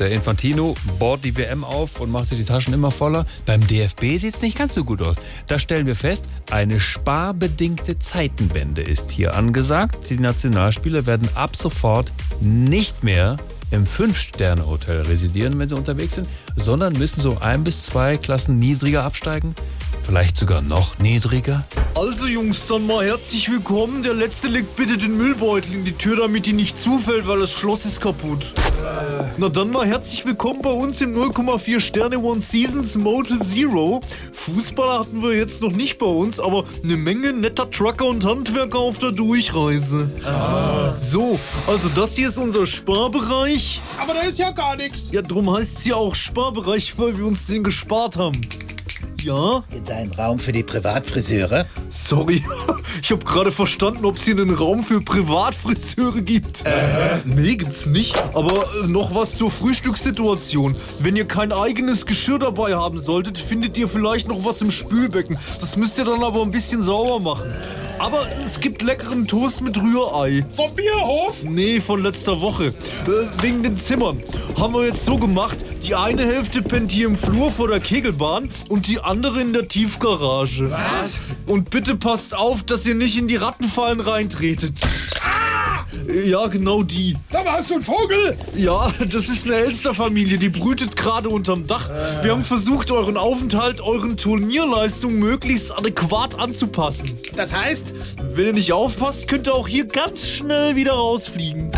Der Infantino bohrt die WM auf und macht sich die Taschen immer voller. Beim DFB sieht es nicht ganz so gut aus. Da stellen wir fest, eine sparbedingte Zeitenwende ist hier angesagt. Die Nationalspieler werden ab sofort nicht mehr im Fünf-Sterne-Hotel residieren, wenn sie unterwegs sind, sondern müssen so ein bis zwei Klassen niedriger absteigen. Vielleicht sogar noch niedriger. Jungs, dann mal herzlich willkommen. Der Letzte legt bitte den Müllbeutel in die Tür, damit die nicht zufällt, weil das Schloss ist kaputt. Na dann mal herzlich willkommen bei uns im 0,4 Sterne One Seasons Motel Zero. Fußballer hatten wir jetzt noch nicht bei uns, aber eine Menge netter Trucker und Handwerker auf der Durchreise. So, also das hier ist unser Sparbereich. Aber da ist ja gar nichts. Ja, drum heißt es ja auch Sparbereich, weil wir uns den gespart haben. Ja? Gibt ein Raum für die Privatfriseure? Sorry, ich habe gerade verstanden, ob es hier einen Raum für Privatfriseure gibt. Äh. Nee, gibt's nicht. Aber äh, noch was zur Frühstückssituation. Wenn ihr kein eigenes Geschirr dabei haben solltet, findet ihr vielleicht noch was im Spülbecken. Das müsst ihr dann aber ein bisschen sauber machen. Aber es gibt leckeren Toast mit Rührei. Vom Bierhof? Nee, von letzter Woche. Äh, wegen den Zimmern. Haben wir jetzt so gemacht, die eine Hälfte pennt hier im Flur vor der Kegelbahn und die andere in der Tiefgarage. Was? Und bitte passt auf, dass ihr nicht in die Rattenfallen reintretet. Ja, genau die. Da warst du ein Vogel. Ja, das ist eine Elsterfamilie, die brütet gerade unterm Dach. Wir haben versucht, euren Aufenthalt euren Turnierleistungen möglichst adäquat anzupassen. Das heißt, Wenn ihr nicht aufpasst, könnt ihr auch hier ganz schnell wieder rausfliegen.